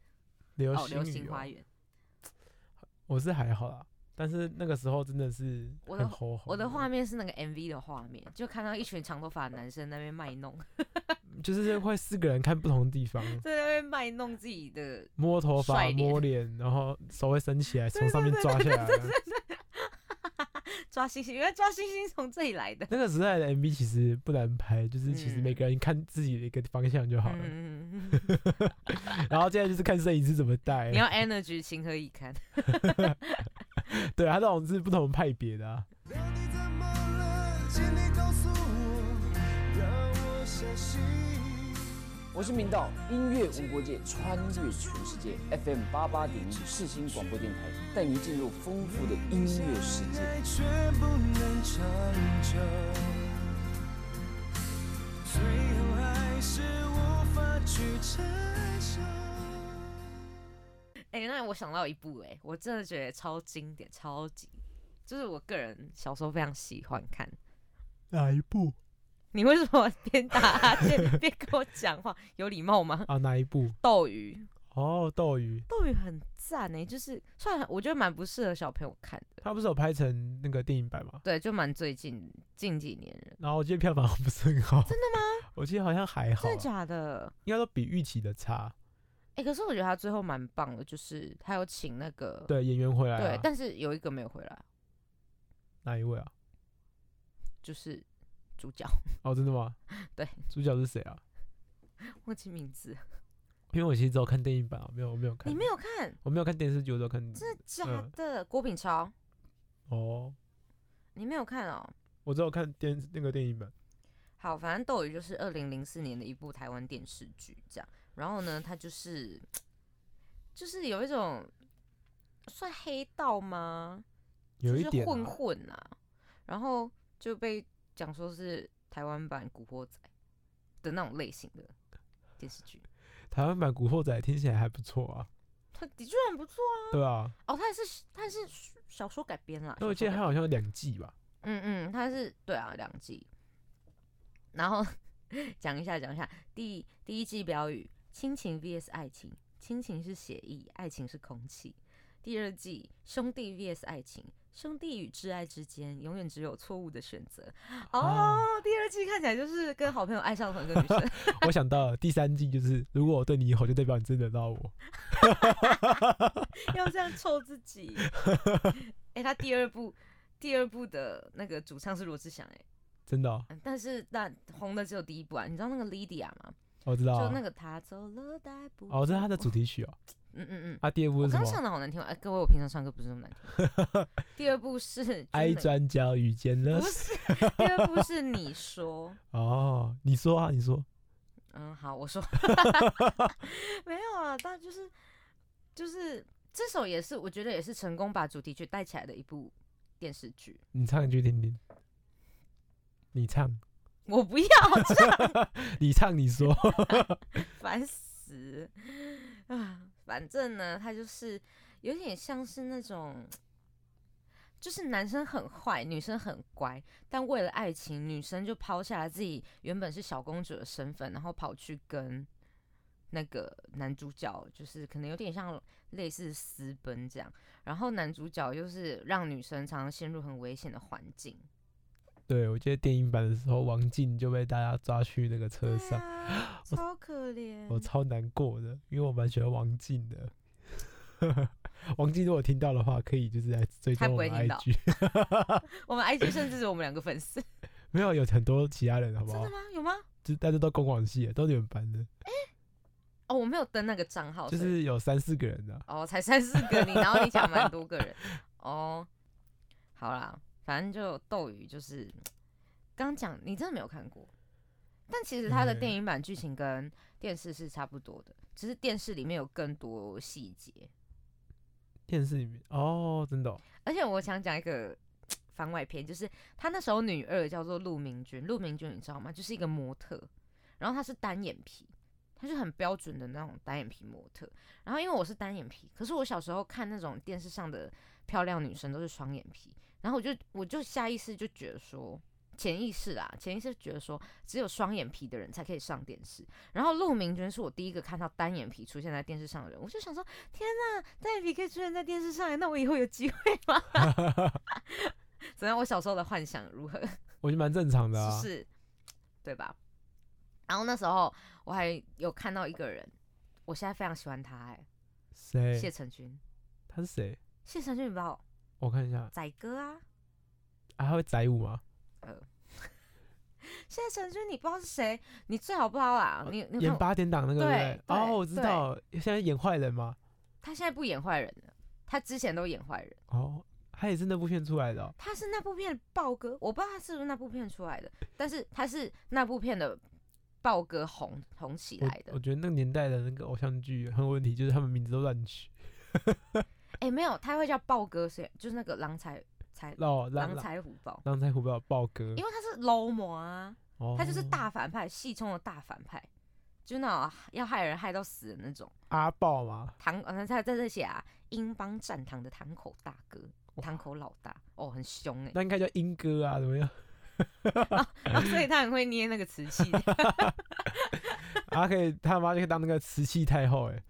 流星流星花园。我是还好啦，但是那个时候真的是我的。我的画面是那个 MV 的画面，就看到一群长头发的男生在那边卖弄，就是会四个人看不同的地方，在那边卖弄自己的。摸头发、摸脸，然后手会伸起来，从上面抓下来。抓星星，原来抓星星从这里来的。那个时代的 MV 其实不难拍，就是其实每个人看自己的一个方向就好了。然后现在就是看摄影师怎么带你。要 energy 情何以堪？对，他这种是不同派别的啊。让你怎么了？请你告诉我，让我相信。我是明道，音乐无国界，穿越全世界，FM 八八点一世新广播电台，带您进入丰富的音乐世界。却不能长久，最后还是无法去承受。哎、那我想到一部、哎，我真的觉得超经典，超级，就是我个人小时候非常喜欢看。哪一部你为什么 边打哈欠边跟我讲话？有礼貌吗？啊？哪一部？斗鱼，哦，斗鱼，斗鱼很赞哎、就是虽然我觉得蛮不适合小朋友看的，他不是有拍成那个电影版吗？对，就蛮最近近几年了。然后我记得票房 不是很好。真的吗？我记得好像还好真的，假的？应该都比预期的差。哎、可是我觉得他最后蛮棒的，就是他有请那个对，演员回来、啊。对，但是有一个没有回来，哪一位啊？就是主角哦，真的吗？对，主角是谁啊？忘记名字，因为我其实只有看电影版啊，没有，我没有看。你没有看？我没有看电视剧，我都有看。真的假嗯的？郭品超，哦，你没有看哦？我只有看电那个电影版。好，反正《斗鱼》就是二零零四年的一部台湾电视剧，这样。然后呢，它就是就是有一种算黑道吗？有一点啊混啊，然后就被讲说是台湾版《古惑仔》的那种类型的电视剧。台湾版《古惑仔》听起来还不错啊，它的确很不错啊。对啊，哦，它也是它也是小说改编啦。那我记得它好像有两季吧，嗯嗯，它是对啊，两季。然后 讲一下讲一下，第第一季标语：亲情 VS 爱情，亲情是血液，爱情是空气。第二季兄弟 VS 爱情，兄弟与挚爱之间永远只有错误的选择。哦，啊第二季看起来就是跟好朋友爱上同一个女生。我想到了第三季就是，如果我对你以后，就代表你真的到我。要这样臭自己。哎、他第二部第二部的那个主唱是罗志祥，哎，真的、但是那红的只有第一部啊。你知道那个 Lydia 吗？我知道、啊。就那个他走了大步。哦，这是他的主题曲哦。嗯嗯嗯。啊，第二部我刚是什么？唱的好难听哦，哎、各位，我平常唱歌不是那么难听。第二部是就是爱那个转角遇见了不。是，第二部是你说，哦，你说啊，你说。嗯，好，我说 没有啊，但就是就是这首也是我觉得也是成功把主题曲带起来的一部电视剧。你唱一句听听。你唱，我不要唱，你唱，你说。烦死啊！反正呢，他就是有点像是那种，就是男生很坏，女生很乖，但为了爱情，女生就抛下了自己原本是小公主的身份，然后跑去跟那个男主角，就是可能有点像类似私奔这样。然后男主角又是让女生常常陷入很危险的环境。对，我记得电影版的时候，王静就被大家抓去那个车上，啊，超可怜。我超难过的，因为我蛮喜欢王静的。王静如果听到的话，可以就是来追他踪我们 IG。我们 IG 甚至是我们两个粉丝，没有，有很多其他人，好不好真的？吗？有吗？就大家都公广系的，都你们班的，哦，我没有登那个账号，就是有三四个人的啊。哦，才三四个你，然后你讲蛮多个人，哦，好啦，反正就斗鱼就是刚讲，你真的没有看过，但其实它的嗯电影版剧情跟电视是差不多的，只是电视里面有更多细节，电视里面哦，真的哦、而且我想讲一个番外篇，就是他那时候女二叫做陆明君，陆明君你知道吗？就是一个模特，然后她是单眼皮，她就很标准的那种单眼皮模特。然后因为我是单眼皮，可是我小时候看那种电视上的漂亮女生都是双眼皮，然后我就我就下意识就觉得说。潜意识啦，潜意识觉得说，只有双眼皮的人才可以上电视。然后陆明君是我第一个看到单眼皮出现在电视上的人，我就想说，天呐，单眼皮可以出现在电视上，那我以后有机会吗？怎样？我小时候的幻想如何？我觉得蛮正常的啊。是，对吧？然后那时候我还有看到一个人，我现在非常喜欢他、哎，谁？谢承君。他是谁？谢承君，你不知道我看一下仔哥啊？啊，他会载舞吗？呃谢承君，你不知道是谁？你最好不知道啊！你你演看八点档那个对不对对？哦，我知道，现在演坏人吗？他现在不演坏人了，他之前都演坏人。哦，他也是那部片出来的哦、他是那部片的豹哥，我不知道他是不是那部片出来的，但是他是那部片的豹哥红红起来的我我。觉得那个年代的那个偶像剧很有问题，就是他们名字都乱取。哎、没有，他会叫豹哥，是就是那个狼才才哦，郎狼才虎豹，狼才虎豹豹哥因，为他是 low 魔啊，哦，他就是大反派，戏中的大反派，就那种要害人害到死的那种。阿豹嘛，堂，呃，在在这写啊，英邦战堂的堂口大哥，堂口老大，哦，很凶哎、那应该叫英哥啊，怎么样？所以他很会捏那个瓷器，他可以他妈就可以当那个瓷器太后哎，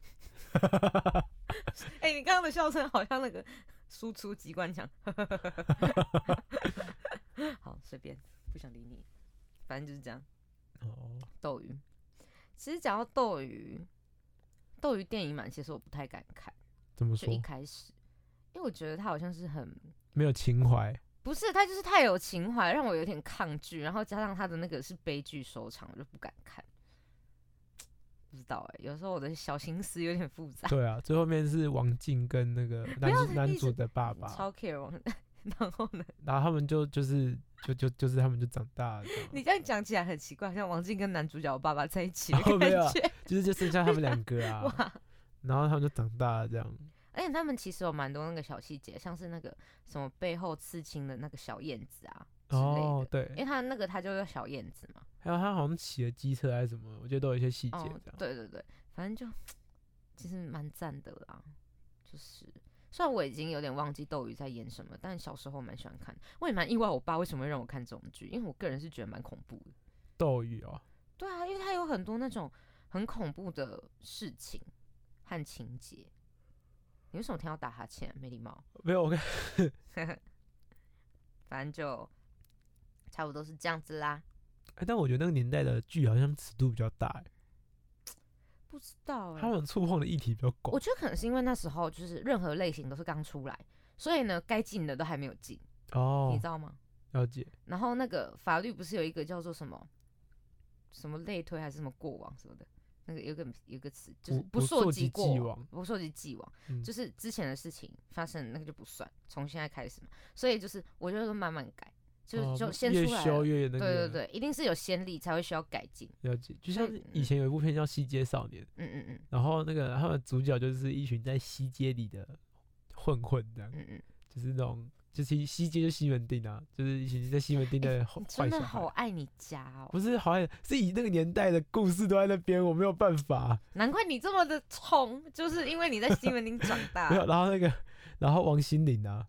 哎、你刚刚的笑声好像那个输出机关枪。好，随便，不想理你，反正就是这样。哦，斗鱼，其实讲到斗鱼，斗鱼电影版其实我不太敢看，怎么说就一？开始，因为我觉得他好像是很没有情怀，不是，他就是太有情怀，让我有点抗拒，然后加上他的那个是悲剧收场，我就不敢看。不知道哎、有时候我的小心思有点复杂，对啊，最后面是王静跟那个 男主男主的爸爸，超 care 王。然后呢，然后他们就就是就就就是他们就长大了，你这样讲起来很奇怪，像王静跟男主角的爸爸在一起的哦没有啊感觉。就是就剩下他们两个啊，哇，然后他们就长大了这样，而且他们其实有蛮多那个小细节，像是那个什么背后刺青的那个小燕子啊之类的。哦，对因，为他那个他就叫小燕子嘛。还有他好像骑了机车还是什么，我觉得都有一些细节哦这样。，对对对，反正就其实蛮赞的啦。就是虽然我已经有点忘记斗鱼在演什么，但小时候蛮喜欢看。我也蛮意外，我爸为什么会让我看这种剧，因为我个人是觉得蛮恐怖的。斗鱼哦，对啊，因为它有很多那种很恐怖的事情和情节。你为什么听到打哈欠？没礼貌。没有我看 反正就差不多是这样子啦。哎，但我觉得那个年代的剧好像尺度比较大，哎 不知道、欸，他们触碰的议题比较广我。觉得可能是因为那时候就是任何类型都是刚出来，所以呢，该进的都还没有进，哦你知，道吗？了解。然后那个法律不是有一个叫做什么什么类推还是什么过往什么的，那个有个有个词就是不不溯溯及及过往既往不溯及既往，嗯就是之前的事情发生那个就不算，从现在开始嘛。所以就是我就是慢慢改，就就先越出来了。修越那个。对对对，一定是有先例才会需要改进。了解。就像以前有一部片叫《西街少年》，嗯嗯嗯然后那个他们主角就是一群在西街里的混混，这样，嗯嗯，就是那种就是西街就西门町啊，就是一群在西门町的坏你真的。好爱你家哦，不是好爱，是以那个年代的故事都在那边，我没有办法。难怪你这么的冲，就是因为你在西门町长大 没。有，然后那个，然后王心凌啊，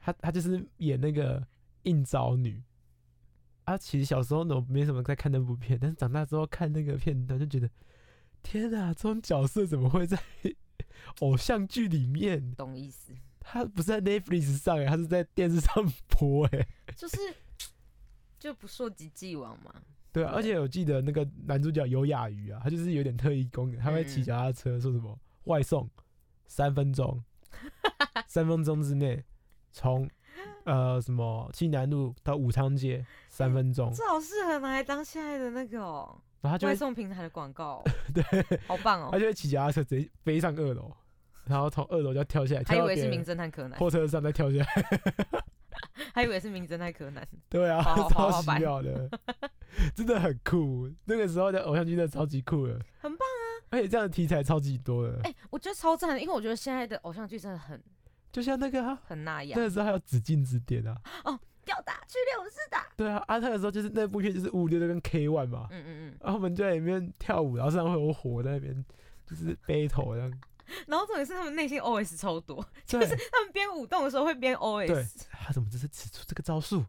她她就是演那个应招女。啊，其实小时候呢，我没什么在看那部片，但是长大之后看那个片段，就觉得天啊，这种角色怎么会在 偶像剧里面？懂意思，他不是在 Netflix 上哎，他是在电视上播哎。就是就不溯及既往嘛。对啊，而且我记得那个男主角尤雅瑜啊，他就是有点特异功能，他会骑嗯脚踏车，说什么外送三分钟，三分钟之内从 呃什么济南路到武昌街三分钟，这好适合拿来当现在的那个哦，然后他就会外送平台的广告哦，对，好棒哦！他就会骑脚踏车直接飞上二楼，然后从二楼就要跳下来，还以为是名侦探柯南，货车上再跳下来，还以为是名侦探柯南。对啊，好好超奇妙的，真的很酷。那个时候的偶像剧真的超级酷的，很棒啊！而且这样的题材超级多的，哎、我觉得超赞的，因为我觉得现在的偶像剧真的很就像那个啊，很那样。那个时候还有紫禁之巅啊，哦吊打去六四打，对啊，啊那个时候就是那部片就是五五六六跟 K One 嘛，嗯嗯嗯。然后我们就在里面跳舞，然后身上会有火在那边，就是 battle 这样，然后重点是他们内心 OS 超多，就是他们边舞动的时候会边 OS。，他怎么这是使出这个招数，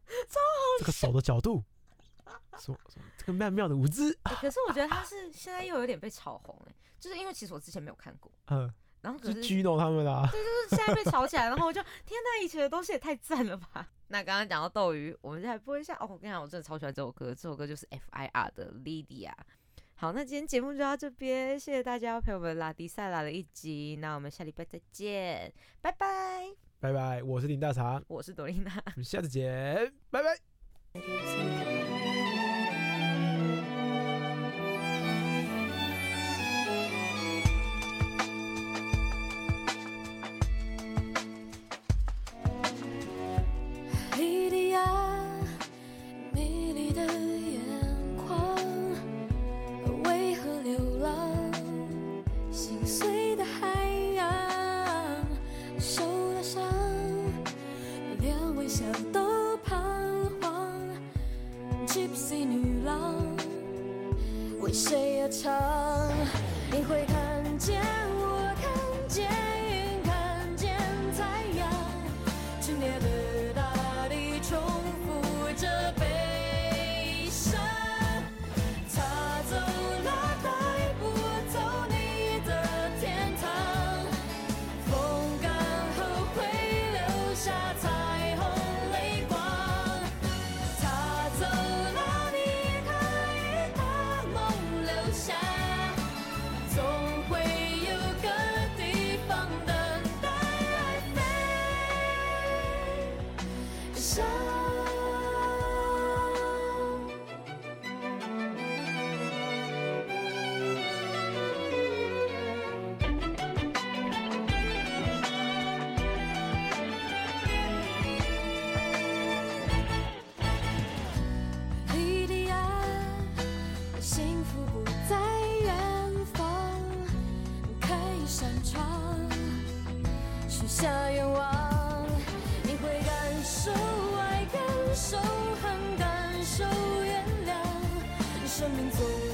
这个手的角度，什么什么这个妙妙的舞姿，欸可是我觉得他是现在又有点被炒红哎、就是因为其实我之前没有看过，嗯，然后可就是 Gino 他们啊，就是现在被吵起来，然后我就天呐，以前的东西也太赞了吧！那刚刚讲到斗鱼，我们再来播一下哦。我跟你讲，我真的超喜欢这首歌，这首歌就是 F.I.R 的 Lydia。好，那今天节目就到这边，谢谢大家陪我们拉迪赛拉了一集，那我们下礼拜再见，拜拜！拜拜，我是林大茶，我是朵琳娜。我们下次见，拜拜。漫长许下愿望你会感受爱感受恨感受原谅生命总